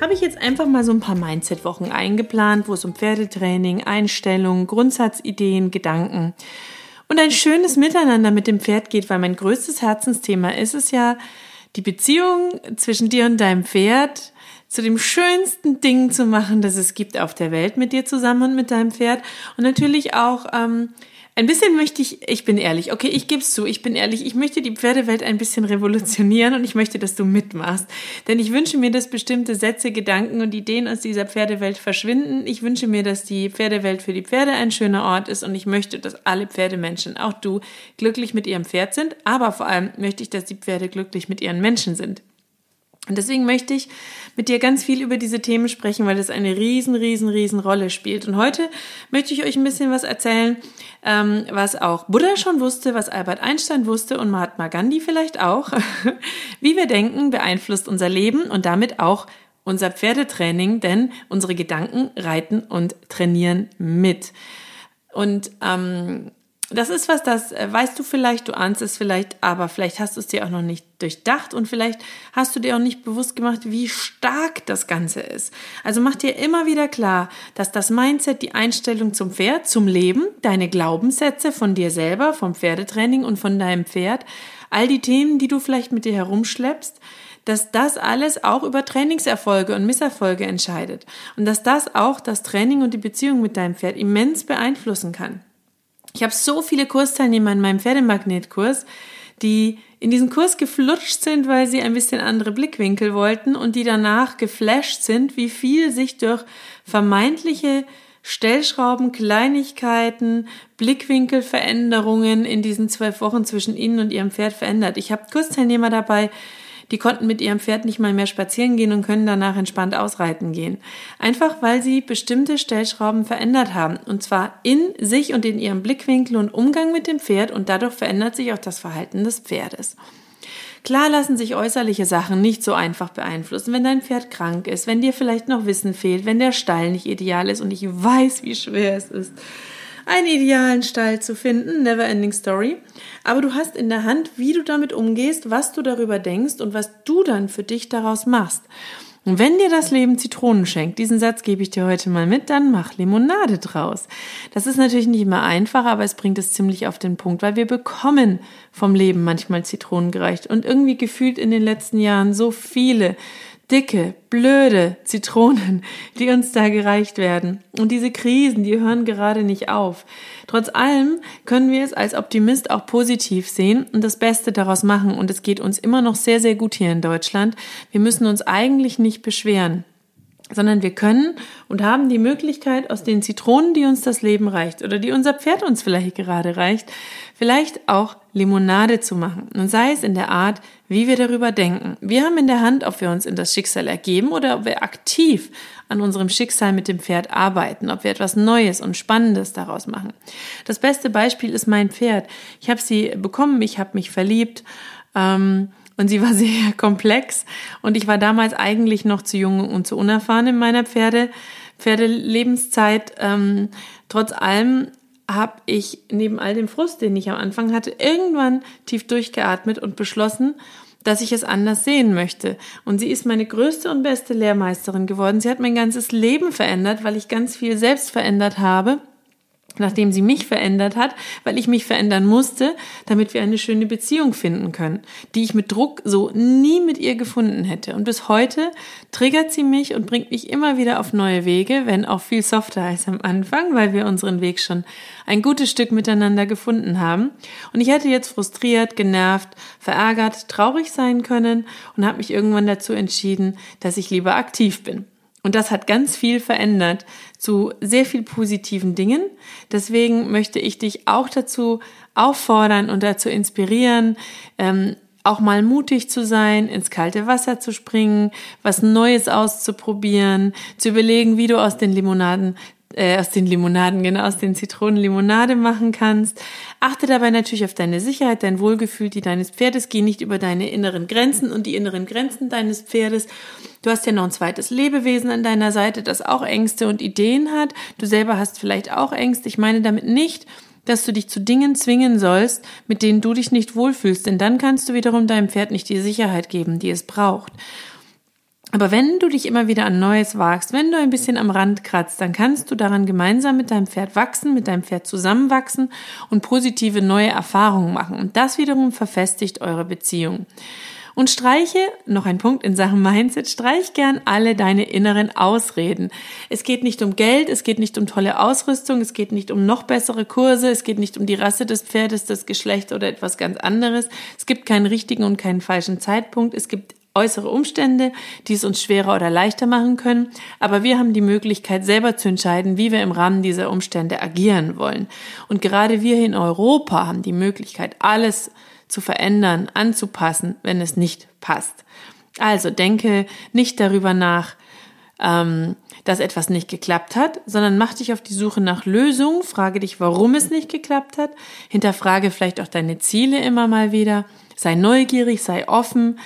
habe ich jetzt einfach mal so ein paar Mindset-Wochen eingeplant, wo es um Pferdetraining, Einstellungen, Grundsatzideen, Gedanken und ein schönes Miteinander mit dem Pferd geht, weil mein größtes Herzensthema ist es ja, die Beziehung zwischen dir und deinem Pferd zu dem schönsten Ding zu machen, das es gibt auf der Welt mit dir zusammen und mit deinem Pferd. Und natürlich auch ähm, ein bisschen möchte ich, ich bin ehrlich, okay, ich gebe es zu, ich bin ehrlich, ich möchte die Pferdewelt ein bisschen revolutionieren und ich möchte, dass du mitmachst. Denn ich wünsche mir, dass bestimmte Sätze, Gedanken und Ideen aus dieser Pferdewelt verschwinden. Ich wünsche mir, dass die Pferdewelt für die Pferde ein schöner Ort ist und ich möchte, dass alle Pferdemenschen, auch du, glücklich mit ihrem Pferd sind. Aber vor allem möchte ich, dass die Pferde glücklich mit ihren Menschen sind. Und deswegen möchte ich mit dir ganz viel über diese Themen sprechen, weil das eine riesen, riesen, riesen Rolle spielt. Und heute möchte ich euch ein bisschen was erzählen, ähm, was auch Buddha schon wusste, was Albert Einstein wusste und Mahatma Gandhi vielleicht auch. Wie wir denken, beeinflusst unser Leben und damit auch unser Pferdetraining, denn unsere Gedanken reiten und trainieren mit. Und ähm, das ist was, das äh, weißt du vielleicht, du ahnst es vielleicht, aber vielleicht hast du es dir auch noch nicht durchdacht und vielleicht hast du dir auch nicht bewusst gemacht, wie stark das Ganze ist. Also mach dir immer wieder klar, dass das Mindset, die Einstellung zum Pferd, zum Leben, deine Glaubenssätze von dir selber, vom Pferdetraining und von deinem Pferd, all die Themen, die du vielleicht mit dir herumschleppst, dass das alles auch über Trainingserfolge und Misserfolge entscheidet und dass das auch das Training und die Beziehung mit deinem Pferd immens beeinflussen kann. Ich habe so viele Kursteilnehmer in meinem Pferdemagnetkurs, die in diesen Kurs geflutscht sind, weil sie ein bisschen andere Blickwinkel wollten und die danach geflasht sind, wie viel sich durch vermeintliche Stellschrauben, Kleinigkeiten, Blickwinkelveränderungen in diesen zwölf Wochen zwischen ihnen und ihrem Pferd verändert. Ich habe Kursteilnehmer dabei, die konnten mit ihrem Pferd nicht mal mehr spazieren gehen und können danach entspannt ausreiten gehen. Einfach weil sie bestimmte Stellschrauben verändert haben. Und zwar in sich und in ihrem Blickwinkel und Umgang mit dem Pferd und dadurch verändert sich auch das Verhalten des Pferdes. Klar lassen sich äußerliche Sachen nicht so einfach beeinflussen. Wenn dein Pferd krank ist, wenn dir vielleicht noch Wissen fehlt, wenn der Stall nicht ideal ist und ich weiß, wie schwer es ist, einen idealen Stall zu finden, never ending story. Aber du hast in der Hand, wie du damit umgehst, was du darüber denkst und was du dann für dich daraus machst. Und wenn dir das Leben Zitronen schenkt, diesen Satz gebe ich dir heute mal mit, dann mach Limonade draus. Das ist natürlich nicht immer einfach, aber es bringt es ziemlich auf den Punkt, weil wir bekommen vom Leben manchmal Zitronen gereicht und irgendwie gefühlt in den letzten Jahren so viele dicke, blöde Zitronen, die uns da gereicht werden. Und diese Krisen, die hören gerade nicht auf. Trotz allem können wir es als Optimist auch positiv sehen und das Beste daraus machen. Und es geht uns immer noch sehr, sehr gut hier in Deutschland. Wir müssen uns eigentlich nicht beschweren sondern wir können und haben die Möglichkeit, aus den Zitronen, die uns das Leben reicht oder die unser Pferd uns vielleicht gerade reicht, vielleicht auch Limonade zu machen. Und sei es in der Art, wie wir darüber denken. Wir haben in der Hand, ob wir uns in das Schicksal ergeben oder ob wir aktiv an unserem Schicksal mit dem Pferd arbeiten, ob wir etwas Neues und Spannendes daraus machen. Das beste Beispiel ist mein Pferd. Ich habe sie bekommen, ich habe mich verliebt. Ähm, und sie war sehr komplex und ich war damals eigentlich noch zu jung und zu unerfahren in meiner Pferde, Pferdelebenszeit. Ähm, trotz allem habe ich neben all dem Frust, den ich am Anfang hatte, irgendwann tief durchgeatmet und beschlossen, dass ich es anders sehen möchte. Und sie ist meine größte und beste Lehrmeisterin geworden. Sie hat mein ganzes Leben verändert, weil ich ganz viel selbst verändert habe nachdem sie mich verändert hat, weil ich mich verändern musste, damit wir eine schöne Beziehung finden können, die ich mit Druck so nie mit ihr gefunden hätte. Und bis heute triggert sie mich und bringt mich immer wieder auf neue Wege, wenn auch viel softer als am Anfang, weil wir unseren Weg schon ein gutes Stück miteinander gefunden haben. Und ich hätte jetzt frustriert, genervt, verärgert, traurig sein können und habe mich irgendwann dazu entschieden, dass ich lieber aktiv bin. Und das hat ganz viel verändert zu sehr viel positiven Dingen. Deswegen möchte ich dich auch dazu auffordern und dazu inspirieren, ähm, auch mal mutig zu sein, ins kalte Wasser zu springen, was Neues auszuprobieren, zu überlegen, wie du aus den Limonaden äh, aus den Limonaden, genau, aus den Zitronen machen kannst. Achte dabei natürlich auf deine Sicherheit, dein Wohlgefühl, die deines Pferdes. Geh nicht über deine inneren Grenzen und die inneren Grenzen deines Pferdes. Du hast ja noch ein zweites Lebewesen an deiner Seite, das auch Ängste und Ideen hat. Du selber hast vielleicht auch Ängste. Ich meine damit nicht, dass du dich zu Dingen zwingen sollst, mit denen du dich nicht wohlfühlst, denn dann kannst du wiederum deinem Pferd nicht die Sicherheit geben, die es braucht. Aber wenn du dich immer wieder an Neues wagst, wenn du ein bisschen am Rand kratzt, dann kannst du daran gemeinsam mit deinem Pferd wachsen, mit deinem Pferd zusammenwachsen und positive neue Erfahrungen machen. Und das wiederum verfestigt eure Beziehung. Und streiche, noch ein Punkt in Sachen Mindset, streich gern alle deine inneren Ausreden. Es geht nicht um Geld, es geht nicht um tolle Ausrüstung, es geht nicht um noch bessere Kurse, es geht nicht um die Rasse des Pferdes, das Geschlecht oder etwas ganz anderes. Es gibt keinen richtigen und keinen falschen Zeitpunkt. Es gibt äußere Umstände, die es uns schwerer oder leichter machen können, aber wir haben die Möglichkeit selber zu entscheiden, wie wir im Rahmen dieser Umstände agieren wollen. Und gerade wir in Europa haben die Möglichkeit, alles zu verändern, anzupassen, wenn es nicht passt. Also denke nicht darüber nach, ähm, dass etwas nicht geklappt hat, sondern mach dich auf die Suche nach Lösungen, frage dich, warum es nicht geklappt hat, hinterfrage vielleicht auch deine Ziele immer mal wieder, sei neugierig, sei offen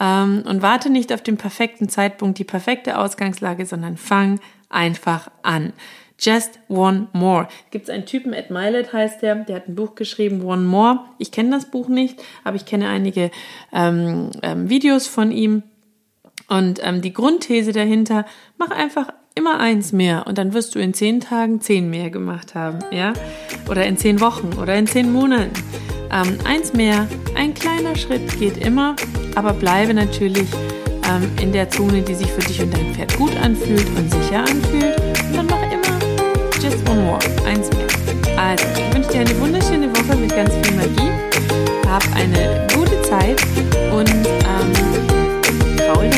ähm, und warte nicht auf den perfekten Zeitpunkt, die perfekte Ausgangslage, sondern fang einfach an. Just One More. Gibt es einen Typen, Ed Milet heißt der, der hat ein Buch geschrieben, One More. Ich kenne das Buch nicht, aber ich kenne einige ähm, ähm, Videos von ihm. Und ähm, die Grundthese dahinter, mach einfach immer eins mehr und dann wirst du in zehn Tagen zehn mehr gemacht haben, ja? Oder in zehn Wochen oder in zehn Monaten. Ähm, eins mehr, ein kleiner Schritt geht immer, aber bleibe natürlich ähm, in der Zone, die sich für dich und dein Pferd gut anfühlt und sicher anfühlt. Und dann mach immer just one more, eins mehr. Also, ich wünsche dir eine wunderschöne Woche mit ganz viel Magie. Hab eine gute Zeit und ähm, faul